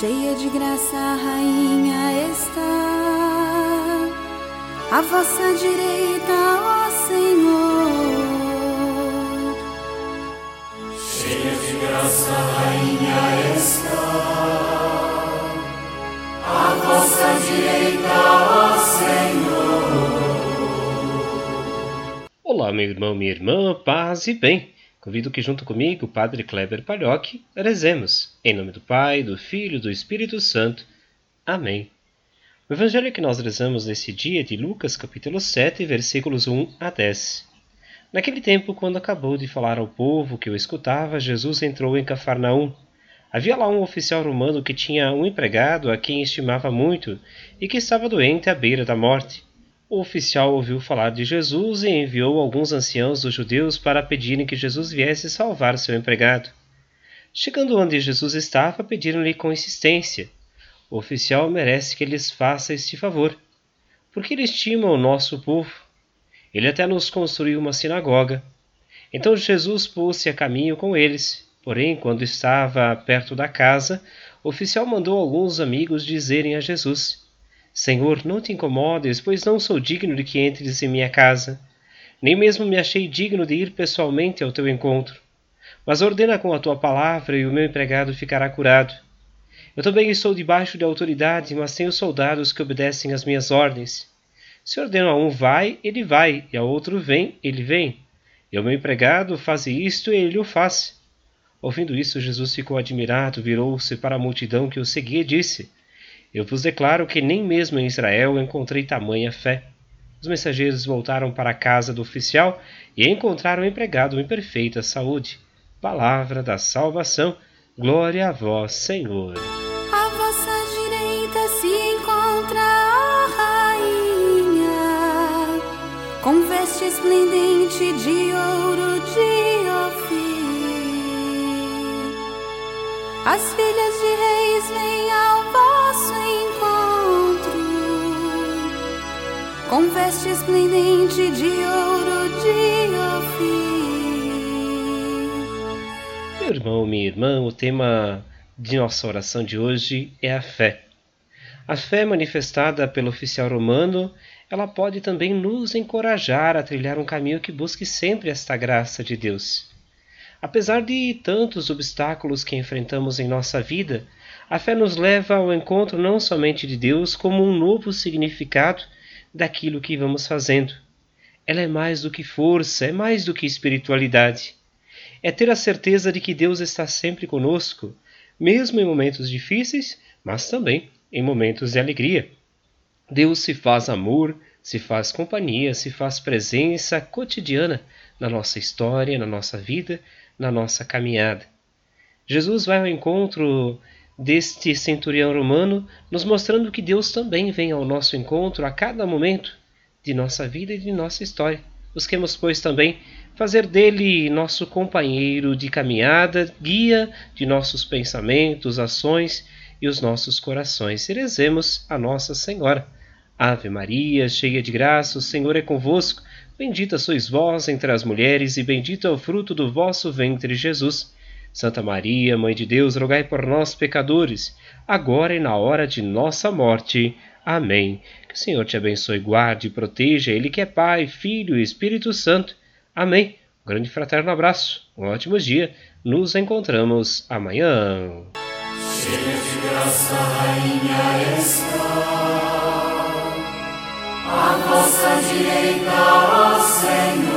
cheia de graça, a rainha está. À vossa direita, ó Senhor. Cheia de graça, a rainha está. À vossa direita, ó Senhor. Olá, meu irmão, minha irmã, paz e bem. Convido que junto comigo, o Padre Kleber Palhoque, rezemos. Em nome do Pai, do Filho e do Espírito Santo. Amém. O evangelho que nós rezamos nesse dia é de Lucas, capítulo 7, versículos 1 a 10. Naquele tempo, quando acabou de falar ao povo que o escutava, Jesus entrou em Cafarnaum. Havia lá um oficial romano que tinha um empregado a quem estimava muito e que estava doente à beira da morte. O oficial ouviu falar de Jesus e enviou alguns anciãos dos judeus para pedirem que Jesus viesse salvar seu empregado. Chegando onde Jesus estava, pediram-lhe com insistência: O oficial merece que lhes faça este favor, porque ele estima o nosso povo. Ele até nos construiu uma sinagoga. Então Jesus pôs-se a caminho com eles. Porém, quando estava perto da casa, o oficial mandou alguns amigos dizerem a Jesus: Senhor, não te incomodes, pois não sou digno de que entres em minha casa. Nem mesmo me achei digno de ir pessoalmente ao teu encontro. Mas ordena com a tua palavra e o meu empregado ficará curado. Eu também estou debaixo de autoridade, mas tenho soldados que obedecem às minhas ordens. Se ordeno a um vai, ele vai, e a outro vem, ele vem. E ao meu empregado faze isto, e ele o faz. Ouvindo isso, Jesus ficou admirado, virou-se para a multidão que o seguia e disse: eu vos declaro que nem mesmo em Israel encontrei tamanha fé. Os mensageiros voltaram para a casa do oficial e encontraram o empregado em perfeita saúde. Palavra da salvação. Glória a vós, Senhor. À vossa direita se encontra a rainha, com veste esplendente de ouro de Ofir. As com veste esplendente de ouro de Ofir. Meu irmão, minha irmã, o tema de nossa oração de hoje é a fé. A fé manifestada pelo oficial romano, ela pode também nos encorajar a trilhar um caminho que busque sempre esta graça de Deus. Apesar de tantos obstáculos que enfrentamos em nossa vida, a fé nos leva ao encontro não somente de Deus, como um novo significado daquilo que vamos fazendo. Ela é mais do que força, é mais do que espiritualidade. É ter a certeza de que Deus está sempre conosco, mesmo em momentos difíceis, mas também em momentos de alegria. Deus se faz amor, se faz companhia, se faz presença cotidiana na nossa história, na nossa vida, na nossa caminhada. Jesus vai ao encontro deste centurião romano, nos mostrando que Deus também vem ao nosso encontro a cada momento de nossa vida e de nossa história. Busquemos, pois, também fazer dele nosso companheiro de caminhada, guia de nossos pensamentos, ações e os nossos corações. E rezemos a Nossa Senhora. Ave Maria, cheia de graça, o Senhor é convosco. Bendita sois vós entre as mulheres, e bendito é o fruto do vosso ventre, Jesus. Santa Maria, Mãe de Deus, rogai por nós, pecadores, agora e na hora de nossa morte. Amém. Que o Senhor te abençoe, guarde e proteja, Ele que é Pai, Filho e Espírito Santo. Amém. Um grande fraterno abraço, um ótimo dia, nos encontramos amanhã. Cheia de graça, Rainha está, a nossa direita, ó Senhor.